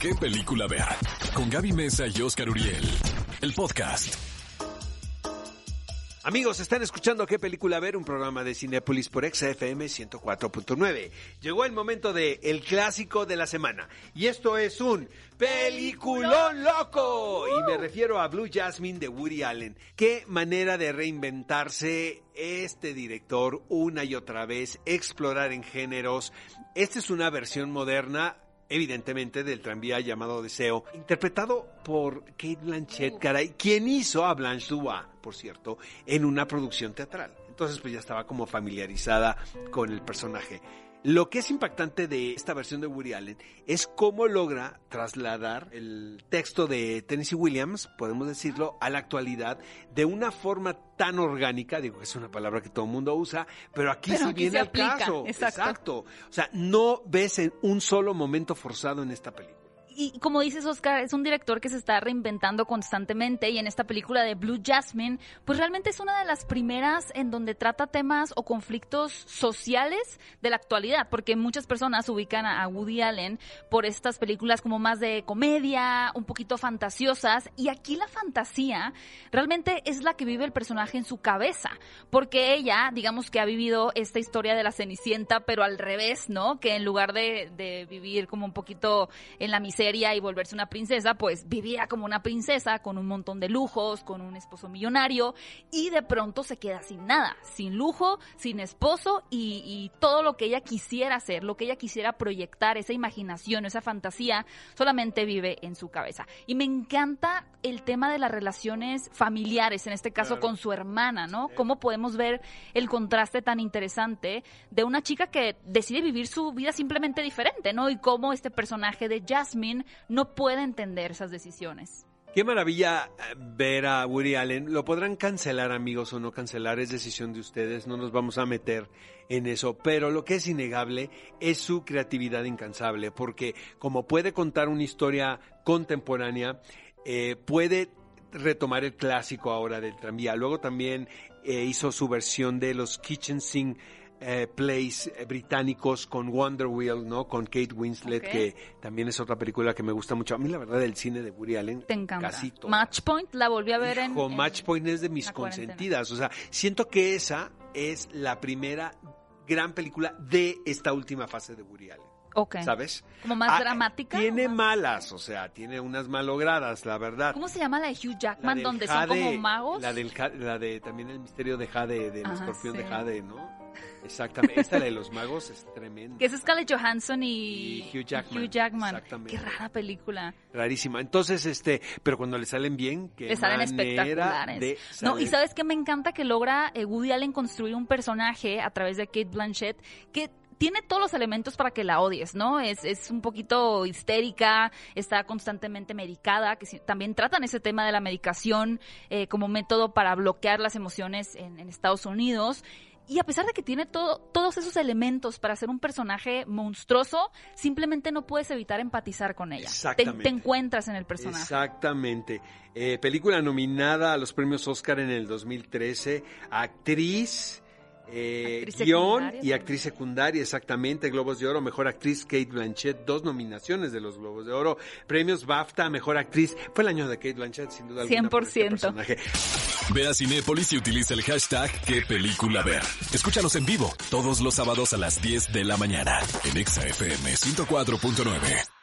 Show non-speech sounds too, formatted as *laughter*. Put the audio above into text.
¿Qué película ver? Con Gaby Mesa y Oscar Uriel. El podcast. Amigos, están escuchando qué película ver, un programa de Cinepolis por XFM 104.9. Llegó el momento de el clásico de la semana y esto es un peliculón loco y me refiero a Blue Jasmine de Woody Allen. Qué manera de reinventarse este director una y otra vez, explorar en géneros. Esta es una versión moderna evidentemente del tranvía llamado Deseo, interpretado por Kate Blanchett, caray, quien hizo a Blanche Dubois, por cierto, en una producción teatral. Entonces pues ya estaba como familiarizada con el personaje. Lo que es impactante de esta versión de Woody Allen es cómo logra trasladar el texto de Tennessee Williams, podemos decirlo, a la actualidad de una forma tan orgánica, digo que es una palabra que todo el mundo usa, pero aquí Pero sí aquí viene al caso. exacto. O sea, no ves en un solo momento forzado en esta película. Y como dices, Oscar, es un director que se está reinventando constantemente y en esta película de Blue Jasmine, pues realmente es una de las primeras en donde trata temas o conflictos sociales de la actualidad, porque muchas personas ubican a Woody Allen por estas películas como más de comedia, un poquito fantasiosas, y aquí la fantasía realmente es la que vive el personaje en su cabeza, porque ella, digamos que ha vivido esta historia de la Cenicienta, pero al revés, ¿no? Que en lugar de, de vivir como un poquito en la miseria, y volverse una princesa, pues vivía como una princesa con un montón de lujos, con un esposo millonario y de pronto se queda sin nada, sin lujo, sin esposo y, y todo lo que ella quisiera hacer, lo que ella quisiera proyectar, esa imaginación, esa fantasía, solamente vive en su cabeza. Y me encanta el tema de las relaciones familiares, en este caso Claro. con su hermana, ¿no? Cómo podemos ver el contraste tan interesante de una chica que decide vivir su vida simplemente diferente, ¿no? Y cómo este personaje de Jasmine no puede entender esas decisiones. Qué maravilla eh, ver a Woody Allen. Lo podrán cancelar, amigos, o no cancelar, es decisión de ustedes, no nos vamos a meter en eso. Pero lo que es innegable es su creatividad incansable, porque como puede contar una historia contemporánea, eh, puede retomar el clásico ahora del tranvía. Luego también eh, hizo su versión de los Kitchen Sink eh, plays eh, británicos con Wonder Wheel, ¿no? Con Kate Winslet, que también es otra película que me gusta mucho. A mí la verdad el cine de Woody Allen Te encanta. casi todo. Match Point la volví a ver. Hijo, en- Match Point es de mis consentidas. O sea, siento que esa es la primera gran película de esta última fase de Woody Allen. ¿Sabes? Como más Ah, dramática. Tiene ¿o más- malas, o sea, tiene unas malogradas, la verdad. ¿Cómo se llama la de Hugh Jackman, donde son como magos? La, del, la de también el misterio de Jade, del Ajá, escorpión de. Jade, ¿no? Exactamente. Esta la de los magos es tremenda. *laughs* Que es Scarlett Johansson y, Y Hugh Jackman, Hugh Jackman. exactamente. Qué rara película. Rarísima. Entonces, este, pero cuando le salen bien, que Le salen espectaculares. De No, y sabes que me encanta que logra eh, Woody Allen construir un personaje a través de Kate Blanchett que tiene todos los elementos para que la odies, ¿no? Es, es un poquito histérica, está constantemente medicada, que sí- también tratan ese tema de la medicación eh, como método para bloquear las emociones en, en Estados Unidos. Y a pesar de que tiene todo, todos esos elementos para ser un personaje monstruoso, simplemente no puedes evitar empatizar con ella. Te, Exactamente. te encuentras en el personaje. Exactamente. Eh, película nominada a los premios Oscar en el 2013. Actriz, eh, guion y actriz secundaria, exactamente. Globos de Oro, Mejor Actriz Kate Blanchett, dos nominaciones de los Globos de Oro. Premios BAFTA, Mejor Actriz. Fue el año de Kate Blanchett, sin duda alguna. por este 100%. personaje. Ve a Cinépolis y utiliza el hashtag ¿Qué película ver? Escúchanos en vivo todos los sábados a las 10 de la mañana en Exa FM 104.9.